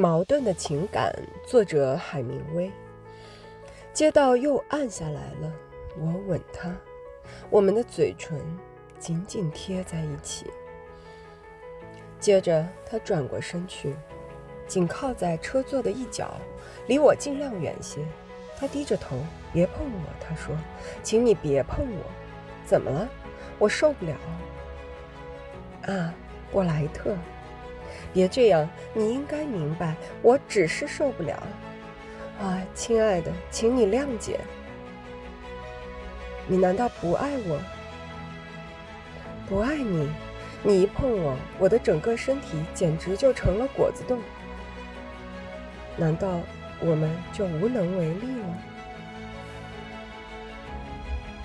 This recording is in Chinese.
矛盾的情感，作者海明威。街道又暗下来了，我吻他，我们的嘴唇紧紧贴在一起。接着，他转过身去，紧靠在车座的一角，离我尽量远些。他低着头，别碰我，他说：“请你别碰我。”怎么了？我受不了。啊，布莱特。别这样，你应该明白，我只是受不了。啊，亲爱的，请你谅解。你难道不爱我？不爱你？你一碰我，我的整个身体简直就成了果子冻。难道我们就无能为力了？